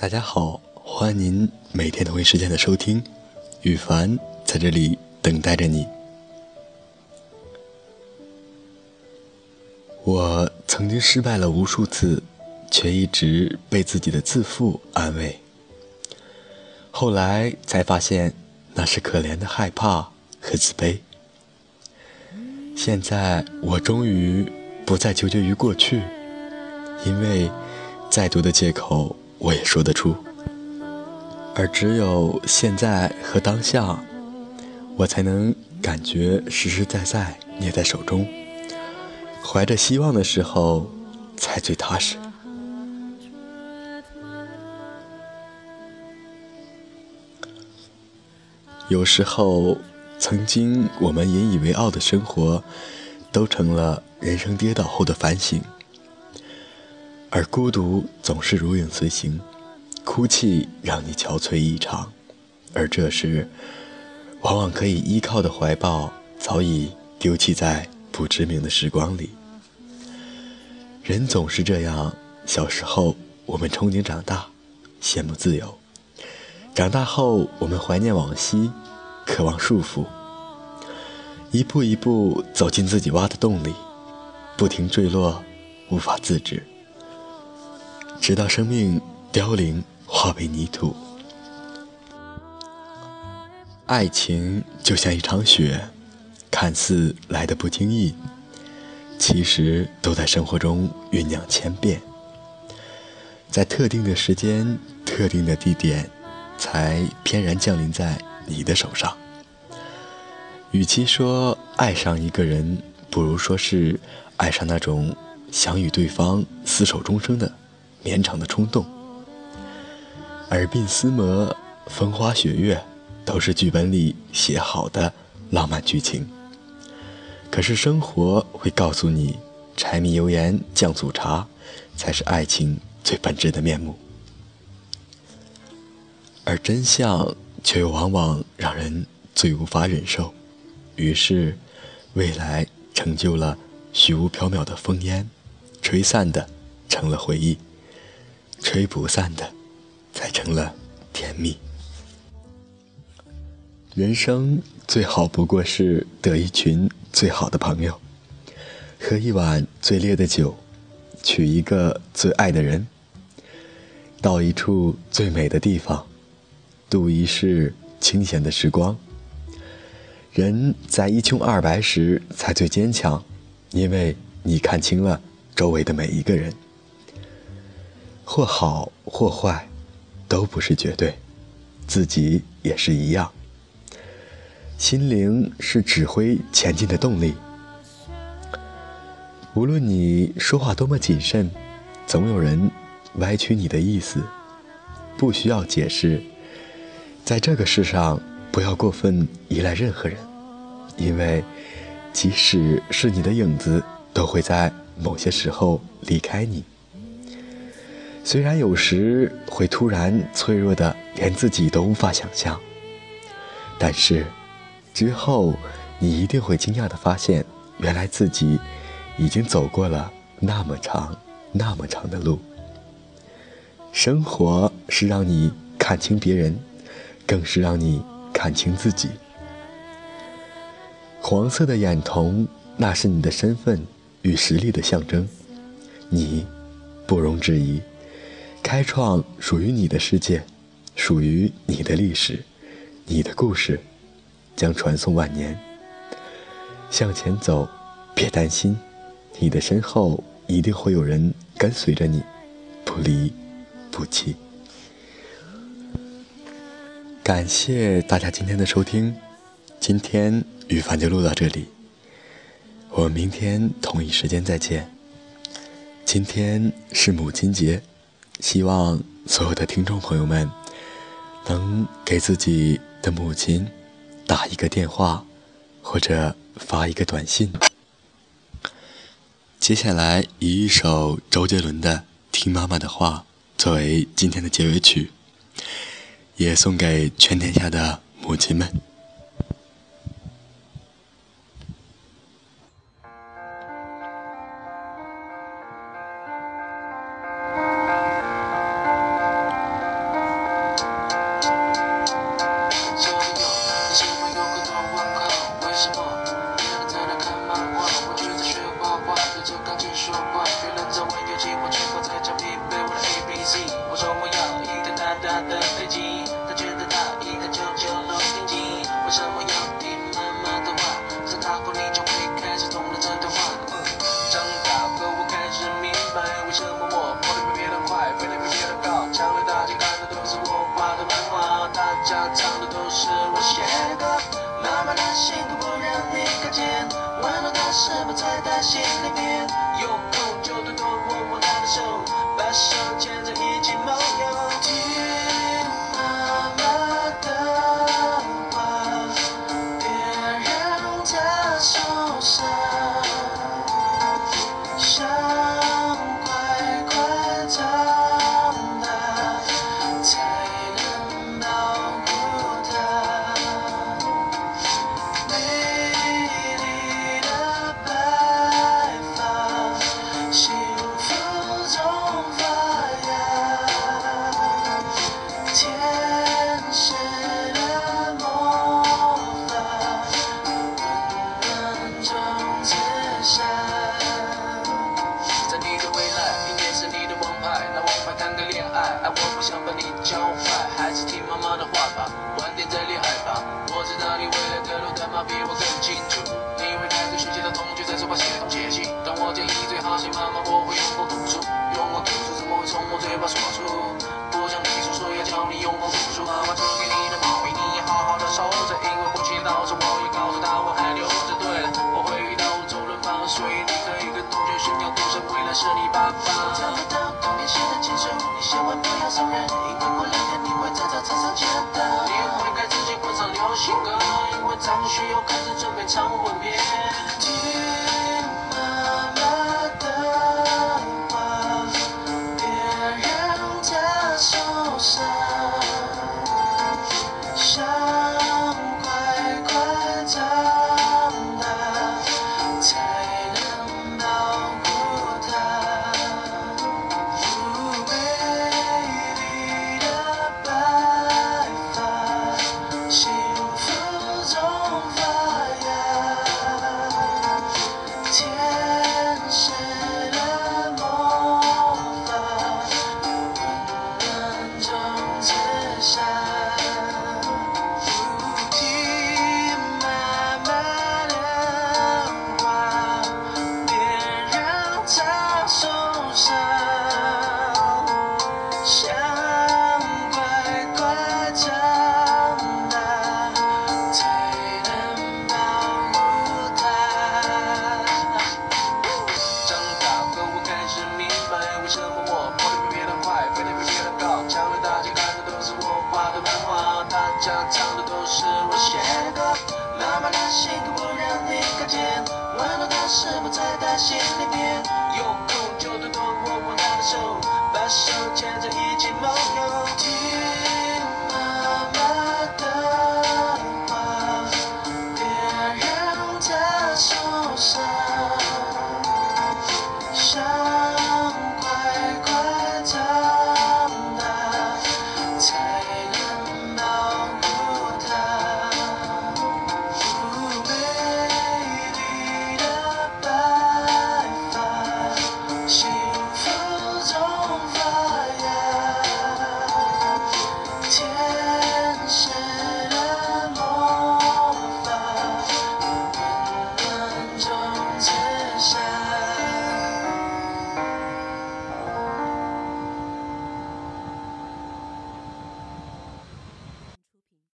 大家好，欢迎您每天同一时间的收听，羽凡在这里等待着你。我曾经失败了无数次，却一直被自己的自负安慰。后来才发现，那是可怜的害怕和自卑。现在我终于不再纠结于过去，因为再多的借口我也说得出。而只有现在和当下，我才能感觉实实在在捏在手中。怀着希望的时候，才最踏实。有时候，曾经我们引以为傲的生活，都成了人生跌倒后的反省。而孤独总是如影随形，哭泣让你憔悴异常，而这时，往往可以依靠的怀抱，早已丢弃在。不知名的时光里，人总是这样。小时候，我们憧憬长大，羡慕自由；长大后，我们怀念往昔，渴望束缚。一步一步走进自己挖的洞里，不停坠落，无法自制，直到生命凋零，化为泥土。爱情就像一场雪。看似来的不经意，其实都在生活中酝酿千变，在特定的时间、特定的地点，才翩然降临在你的手上。与其说爱上一个人，不如说是爱上那种想与对方厮守终生的绵长的冲动。耳鬓厮磨、风花雪月，都是剧本里写好的浪漫剧情。可是生活会告诉你，柴米油盐酱醋茶，才是爱情最本质的面目。而真相却又往往让人最无法忍受。于是，未来成就了虚无缥缈的烽烟，吹散的成了回忆，吹不散的，才成了甜蜜。人生最好不过是得一群。最好的朋友，喝一碗最烈的酒，娶一个最爱的人，到一处最美的地方，度一世清闲的时光。人在一穷二白时才最坚强，因为你看清了周围的每一个人，或好或坏，都不是绝对，自己也是一样。心灵是指挥前进的动力。无论你说话多么谨慎，总有人歪曲你的意思，不需要解释。在这个世上，不要过分依赖任何人，因为即使是你的影子，都会在某些时候离开你。虽然有时会突然脆弱的连自己都无法想象，但是。之后，你一定会惊讶的发现，原来自己已经走过了那么长、那么长的路。生活是让你看清别人，更是让你看清自己。黄色的眼瞳，那是你的身份与实力的象征。你，不容置疑，开创属于你的世界，属于你的历史，你的故事。将传颂万年。向前走，别担心，你的身后一定会有人跟随着你，不离不弃。感谢大家今天的收听，今天雨凡就录到这里，我们明天同一时间再见。今天是母亲节，希望所有的听众朋友们能给自己的母亲。打一个电话，或者发一个短信。接下来以一首周杰伦的《听妈妈的话》作为今天的结尾曲，也送给全天下的母亲们。out. 请妈妈我会用我读书用我读书怎么会从我嘴巴说出不想你说所以要叫你用功读书妈妈织给你的毛衣你要好好的收着因为母亲老了我也告诉她我还留着对了我会遇到了周润发所以你可以跟同学炫耀赌神未来是你爸爸我找不到童年写的情书你写完不要送人因为过两天你会在操场上见到你会开始喜欢上流行歌因为张学友开始准备唱吻别